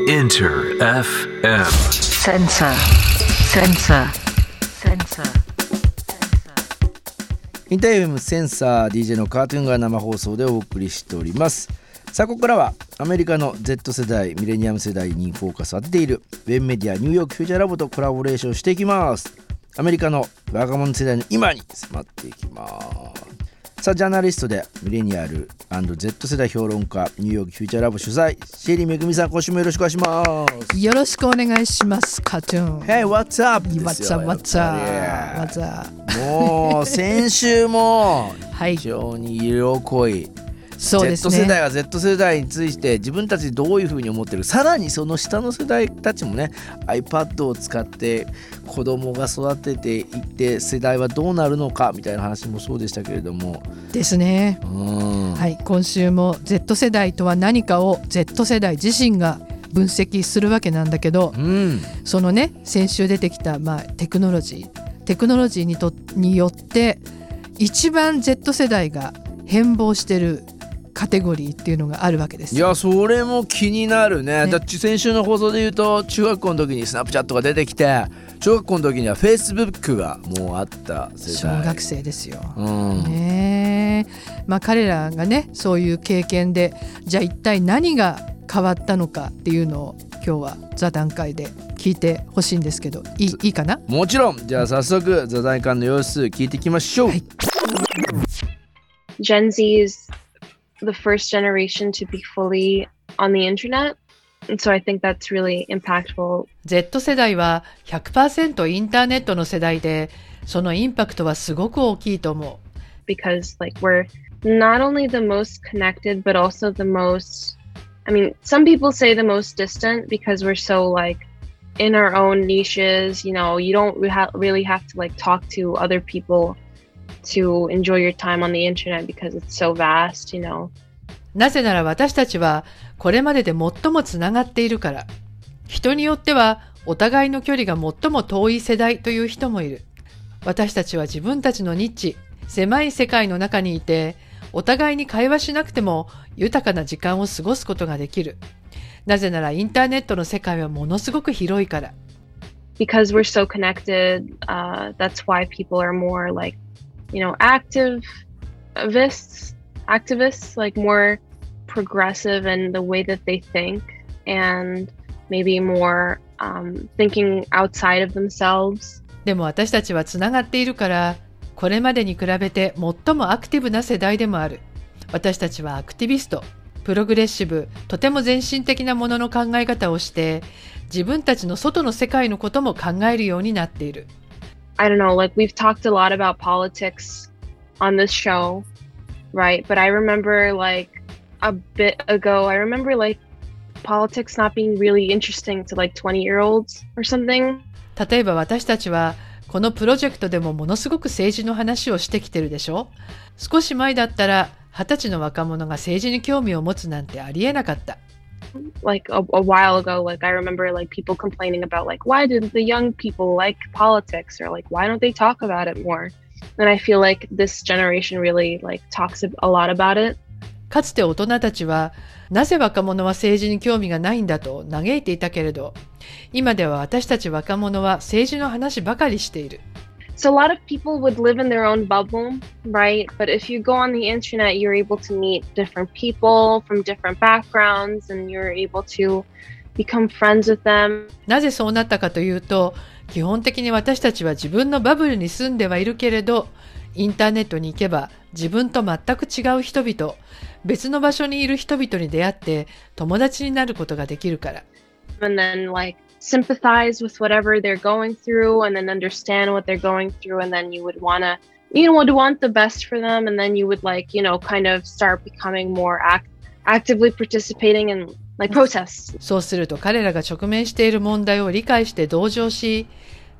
Enter FM. Sensor. Sensor. Sensor. インター FM センサー DJ のカートゥーンが生放送でお送りしておりますさあここからはアメリカの Z 世代ミレニアム世代にフォーカスを当てているウェブメディアニューヨークフューチャーラボとコラボレーションしていきますアメリカの若者世代の今に迫っていきますさあジャーナリストでミレニアル &Z 世代評論家ニューヨークフューチャーラボ取材シェリーめぐみさん今週もよろしくお願いしますよろしくお願いします、カトゥーン。Hey what's up? What's よ up, what's や up, what's up? りもう先週も はい非常に色濃いそうです Z 世代ね。は Z 世代について自分たちどういうふうに思ってるさらにその下の世代たちもね iPad を使って子供が育てていって世代はどうなるのかみたいな話もそうでしたけれどもですね。うん、はい、今週も Z 世代とは何かを Z 世代自身が分析するわけなんだけど、うん、そのね、先週出てきたまあテクノロジー、テクノロジーにとによって一番 Z 世代が変貌してるカテゴリーっていうのがあるわけです。よ。いやそれも気になるね。ね。だって先週の放送で言うと中学校の時にスナップチャットが出てきて小学校の時には Facebook がもうあった世代。小学生ですよ。うん。ね。えまあ彼らがねそういう経験でじゃあ一体何が変わったのかっていうのを今日は座談会で聞いてほしいんですけどいいいいかな？もちろん。じゃあ早速座談会の様子聞いていきましょう、はい。Gen Z is the first generation to be fully on the internet. And so I think that's really impactful. Z 世代は100%インターネットの世代でそのインパクトはすごく大きいと思う because like we're not only the most connected but also the most i mean some people say the most distant because we're so like in our own niches you know you don't re- ha- really have to like talk to other people to enjoy your time on the internet because it's so vast you know なぜなら私たちはこれまでで最もつながっているから。人によってはお互いの距離が最も遠い世代という人もいる。私たちは自分たちのニッチ、狭い世界の中にいて、お互いに会話しなくても豊かな時間を過ごすことができる。なぜならインターネットの世界はものすごく広いから。because we're so connected uh, that's why people are more like you know activists activists like more progressive in the way that they think and maybe more um, thinking outside of themselves でも私たちはつながっているから、これまでに比べて最もアクティブな世代でもある。私たちはアクティビスト、プログレッシブ、とても前進的なものの考え方をして、自分たちの外の世界のことも考えるようになっている。I don't know like we've talked a lot about politics on this show right but i remember like a bit ago i remember like politics not being really interesting to like 20 year olds or something 例えば私たちは、このプロジェクトでもものすごく政治の話をしてきてるでしょ少し前だったら、二十歳の若者が政治に興味を持つなんてありえなかった。Like a, a while ago like i remember like people complaining about like why didn't the young people like politics or like why don't they talk about it more and i feel like this generation really like talks a lot about it かつて大人たちは、なぜ若者は政治に興味がないんだと嘆いていたけれど、今では私たち若者は政治の話ばかりしている。So a lot of people would live in their own bubble right but if you go on the internet you're able to meet different people from different backgrounds and you're able to become friends with them なぜそうなったかというと、基本的に私たちは自分のバブルに住んではいるけれど、インターネットに行けば自分と全く違う人々、別の場所にいる人々に出会って友達になることができるから。and then like sympathize with whatever they're going through and then understand what they're going through and then you would want to you know would want the best for them and then you would like you know kind of start becoming more act- actively participating in like protests そうすると彼らが直面している問題を理解して同情し、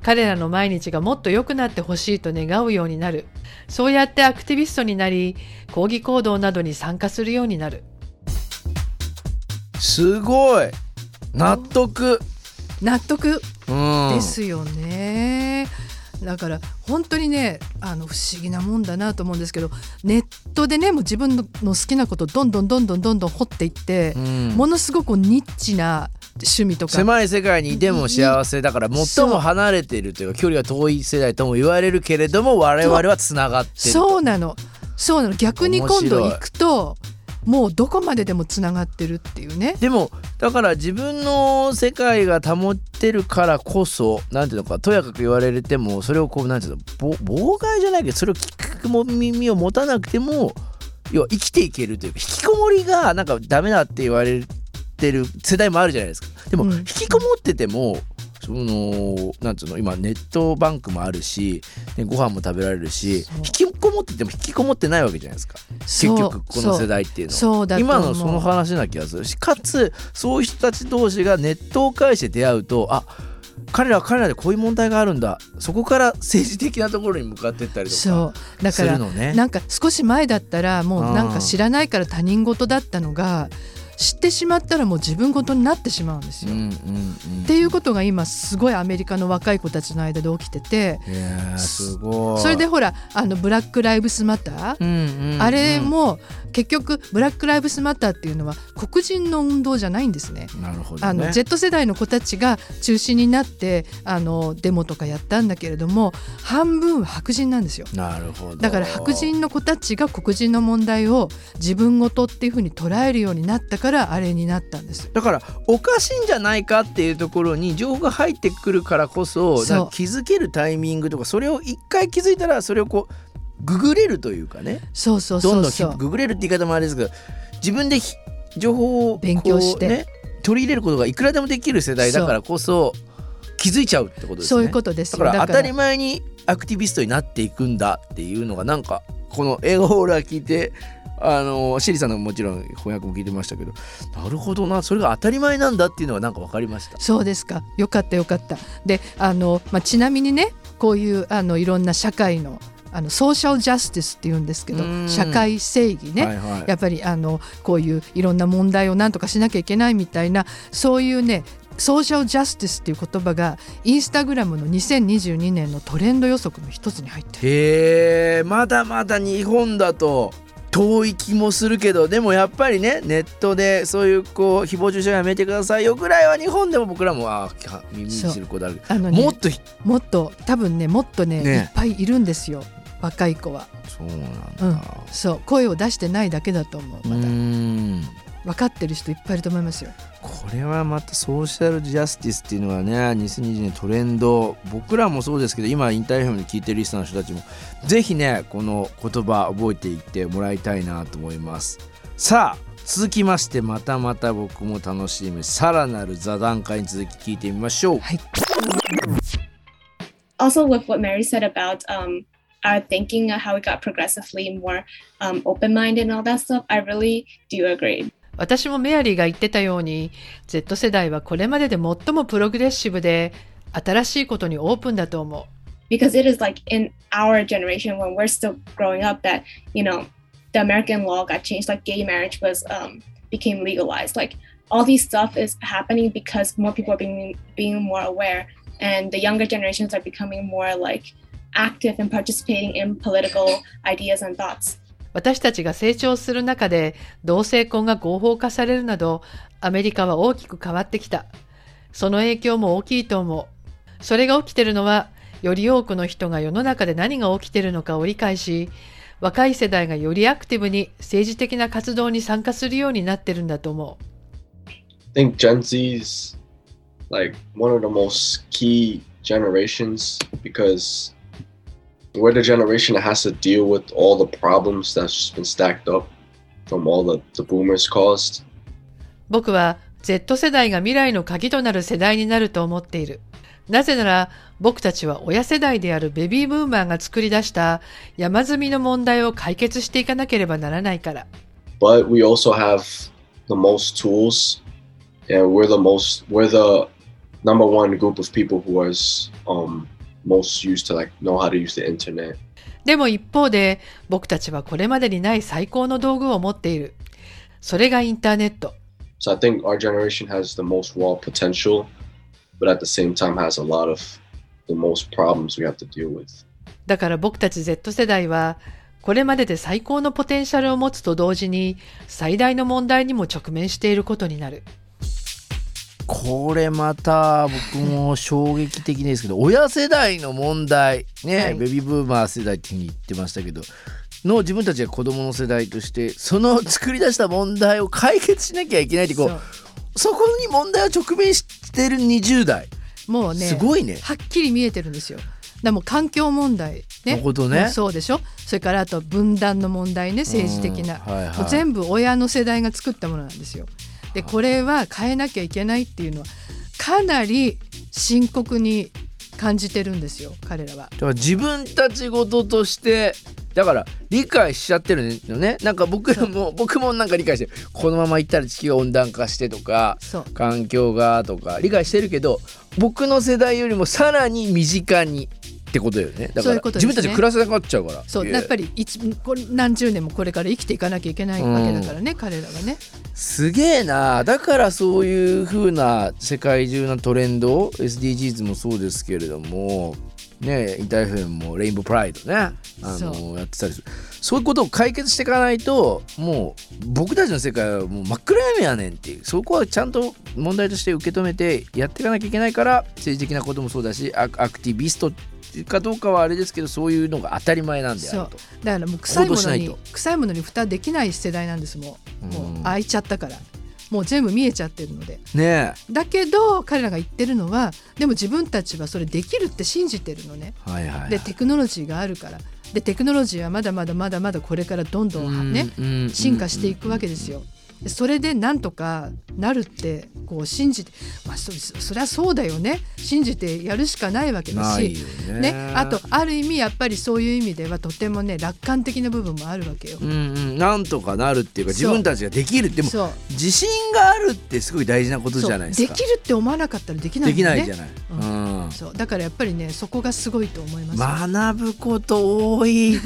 彼らの毎日がもっと良くなってほしいと願うようになる。そうやってアクティビストになり、抗議行動などに参加するようになる。すごい納得納得うん。ですよね。だから本当にねあの不思議なもんだなと思うんですけどネットでねもう自分の好きなことをどんどんどんどんどんどん掘っていって、うん。ものすごくニッチな趣味とか。狭い世界にいても幸せ。だから最も離れているというか距離が遠い世代とも言われるけれども我々はつながってると。そうなの。そうなの。逆に今度行くともうどこまででもつながってるっていうね。でもだから自分の世界が保ってるからこそなんていうのかとやかく言われてもそれをこうなんていうのぼ妨害じゃないけどそれを聞くも耳を持たなくても要は生きていけるというか引きこもりがなんかダメだって言われてる世代もあるじゃないですか。でもうん。引きこもってても、そのなんつうの今ネットバンクもあるし、ね、ご飯も食べられるし引きこもってても引きこもってないわけじゃないですか。結局この世代っていうのは。今のその話な気がするしかつそういう人たち同士がネットを介して出会うとあ彼らは彼らでこういう問題があるんだ。そこから政治的なところに向かっていったりとかそう。だすからるのね。なんか少し前だったらもうなんか知らないから他人事だったのが知ってしまったらもう自分事になってしまうんですよ。うんうんうん、っていうことが今すごいアメリカの若い子たちの間で起きててすごいそれでほらあのブラック・ライブスマター、うんうんうんあれも結局ブラック・ライブスマターっていうのは黒人の運動じゃないんですね。なるほどねあの Z 世代の子たちが中心になってあのデモとかやったんだけれども半分は白人なんですよ。なるほどだから白人の子たちが黒人の問題を自分事っていうふうに捉えるようになったからあれになったんです。だからおかしいんじゃないかっていうところに情報が入ってくるからこそ気づけるタイミングとかそれを一回気づいたらそれをこうググれるというかねそうそうどんどん。ググれるって言い方もあれですけど自分でひ情報をこう勉強してね、取り入れることがいくらでもできる世代だからこそ気づいちゃうってことですね。そういうことですよ。だから当たり前にアクティビストになっていくんだっていうのがなんかこの英語を俺は聞いてあのシリさんのもちろん翻訳も聞いてましたけどなるほどなそれが当たり前なんだっていうのはなんか分かりました？そうですか。よかったよかった。で、あのまあちなみにね、こういうあのいろんな社会のあのソーシャルジャスティスって言うんですけどうん、社会正義ね。はいはいやっぱりあのこういういろんな問題を何とかしなきゃいけないみたいなそういうねソーシャルジャスティスっていう言葉がインスタグラムの2022年のトレンド予測の一つに入ってるへえまだまだ日本だと遠い気もするけどでもやっぱりねネットでそういうこう誹謗中傷やめてくださいよぐらいは日本でも僕らもあー耳にすることあるあの、ね、もっとひもっと多分ねもっとねねいっぱいいるんですよ。若い子は。そうなんうん。だ、そう。声を出してないだけだと思う。うまだ。ん分かってる人いっぱいいると思いますよ。これはまたソーシャルジャスティスっていうのはね2020年トレンド。僕らもそうですけど今インターフェムで聞いてるリスナーの人たちもぜひねこの言葉覚えていってもらいたいなと思います。さあ続きましてまたまた僕も楽しみ。さらなる座談会に続き聞いてみましょう。はい。Also with what Mary said about um, our thinking how we got progressively more um, open-minded and all that stuff, I really do agree. 私もメアリーが言ってたように Z 世代はこれまでで最もプログレッシブで新しいことにオープンだと思う Because it is like in our generation when we're still growing up that, you know, the American law got changed, like gay marriage was um, became legalized. Like all these stuff is happening because more people are being being more aware and the younger generations are becoming more like active and participating in political ideas and thoughts. 私たちが成長する中で同性婚が合法化されるなどアメリカは大きく変わってきた。その影響も大きいと思う。それが起きてるのはより多くの人が世の中で何が起きてるのかを理解し若い世代がよりアクティブに政治的な活動に参加するようになってるんだと思う。I think Gen Z's like one of the most key generations because we're the generation that has to deal with all the problems that's just been stacked up from all the, the boomers caused. 僕は Z 世代が未来の鍵となる世代になると思っている。なぜなら僕たちは親世代であるベビーブーマーが作り出した山積みの問題を解決していかなければならないから。But we also have the most tools and we're the most we're the number one group of people who is um most used to like know how to use the internet. でも一方で僕たちはこれまでにない最高の道具を持っている。それがインターネット。So I think our generation has the most raw potential, but at the same time has a lot of the most problems we have to deal with. だから僕たち Z 世代はこれまでで最高のポテンシャルを持つと同時に最大の問題にも直面していることになる。これまた僕も衝撃的ですけど親世代の問題。ね、はい。ベビーブーマー世代っていうふうに言ってましたけどの自分たちが子供の世代としてその作り出した問題を解決しなきゃいけないってこそう。うそこに問題を直面してる20代。もうねすごいね。はっきり見えてるんですよ。だからもう環境問題。ね。なるほどねそうでしょ？それからあと分断の問題ね政治的な、うん。はいはい。全部親の世代が作ったものなんですよ。でこれは変えなきゃいけないっていうのはかなり深刻に感じてるんですよ彼らは。だから自分たち事としてだから理解しちゃってるのね。なんか僕らも僕もなんか理解してる。このままいったら地球が温暖化してとか環境がとか理解してるけど僕の世代よりもさらに身近にってことよね。だから自分たち暮らせなくなっちゃうから。そういや。っぱり一これ何十年もこれから生きていかなきゃいけないわけだからね、彼らはね。すげえな。だからそういう風な世界中のトレンド SDGs もそうですけれどもねインターフェンもレインボープライドねあそのやってたりする。そういうことを解決していかないともう僕たちの世界はもう真っ暗闇やねんっていう。そこはちゃんと問題として受け止めてやっていかなきゃいけないから政治的なこともそうだしアアクティビストかどうかはあれですけどそういうのが当たり前なんであると。だからもう臭いものに臭いものに蓋できない世代なんですもう。もうん。う開いちゃったからもう全部見えちゃってるので。ねだけど彼らが言ってるのはでも自分たちはそれできるって信じてるのね。えはいはいはい。でテクノロジーがあるから。でテクノロジーはまだまだまだまだこれからどんどんねうん。進化していくわけですよ。でそれでなんとかなるってこう信じて、まあ、そそりゃそうだよね。信じてやるしかないわけだしよね。ね、あとある意味やっぱりそういう意味ではとてもね楽観的な部分もあるわけよ。うんうん、なんとかなるっていうか自分たちができるでも自信があるってすごい大事なことじゃないですか。できるって思わなかったらできないね。きないじゃない、うんそう。だからやっぱりねそこがすごいと思います。よ学ぶこと多い。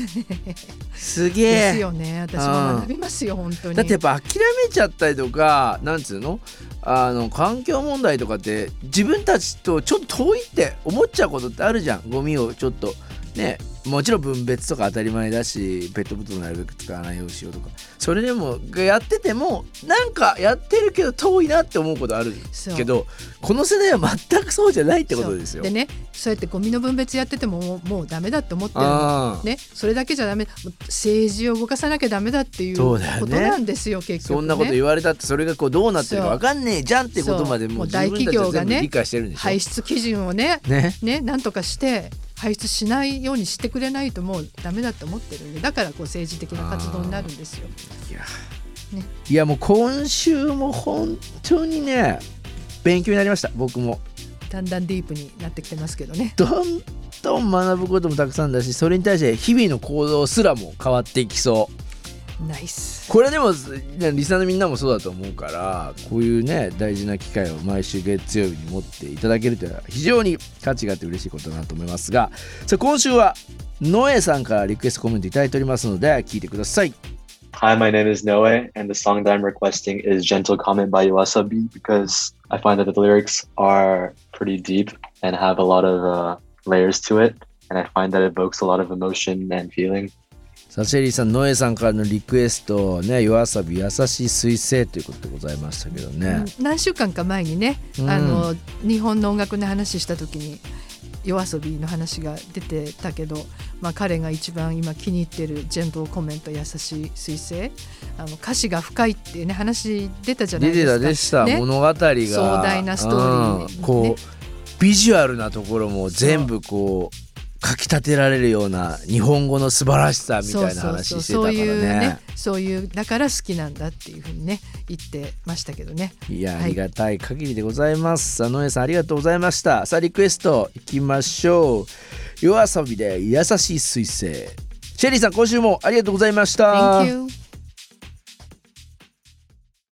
すげえ。ですよね。私も学びますよ本当に。だってやっぱ諦めちゃったりとかなんつうの？あの環境問題とかって自分たちとちょっと遠いって思っちゃうことってあるじゃん。ゴミをちょっとねもちろん分別とか当たり前だしペットボトルなるべく使わないようにしようとか。それでもやっててもなんかやってるけど遠いなって思うことあるけどこの世代は全くそうじゃないってことですよ。でねそうやってゴミの分別やっててももうダメだって思ってるね、それだけじゃダメ政治を動かさなきゃダメだっていうことなんですよ結局、ね、そんなこと言われたってそれがこうどうなってるか分かんねえじゃんってことまでもう自分たちは企業がね全部理解してるんでしょ。排出基準をねね。ねなんとかして排出しないようにしてくれないともうダメだと思ってるんでだからこう政治的な活動になるんですよ。いや,、ねいやもう今週も本当にね勉強になりました僕もだんだんディープになってきてますけどね。どんどん学ぶこともたくさんだしそれに対して日々の行動すらも変わっていきそうナイス。これでもねリスナーのみんなもそうだと思うからこういうね大事な機会を毎週月曜日に持っていただけるというのは非常に価値があって嬉しいことだなと思いますがさあ今週はノエさんからリクエストコメントいただいておりますので聞いてください Hi, my name is Noe, and the song that I'm requesting is Gentle Comment by Yoasobi because I find that the lyrics are pretty deep and have a lot of uh, layers to it. And I find that it evokes a lot of emotion and feeling. さあシェリーさんノエさんからのリクエストね夜遊び優しい彗星ということでございましたけどね、何週間か前にね、うん。あの日本の音楽の話した時に夜遊びの話が出てたけど、まあ、彼が一番今気に入ってるジェントルコメント優しい彗星。あの歌詞が深いっていうね話出たじゃない出てですか。たでした、ね。物語が。壮壮大なストーリーうん。こう、ねビジュアルなところも全部こうかき立てられるような日本語の素晴らしさみたいな話してたからね。そういうねそういうだから好きなんだっていうふうにね言ってましたけどね。いやはい。ありがたい限りでございます、野江さんありがとうございましたさあリクエストいきましょう。夜遊びで優しい彗星。シェリーさん今週もありがとうございました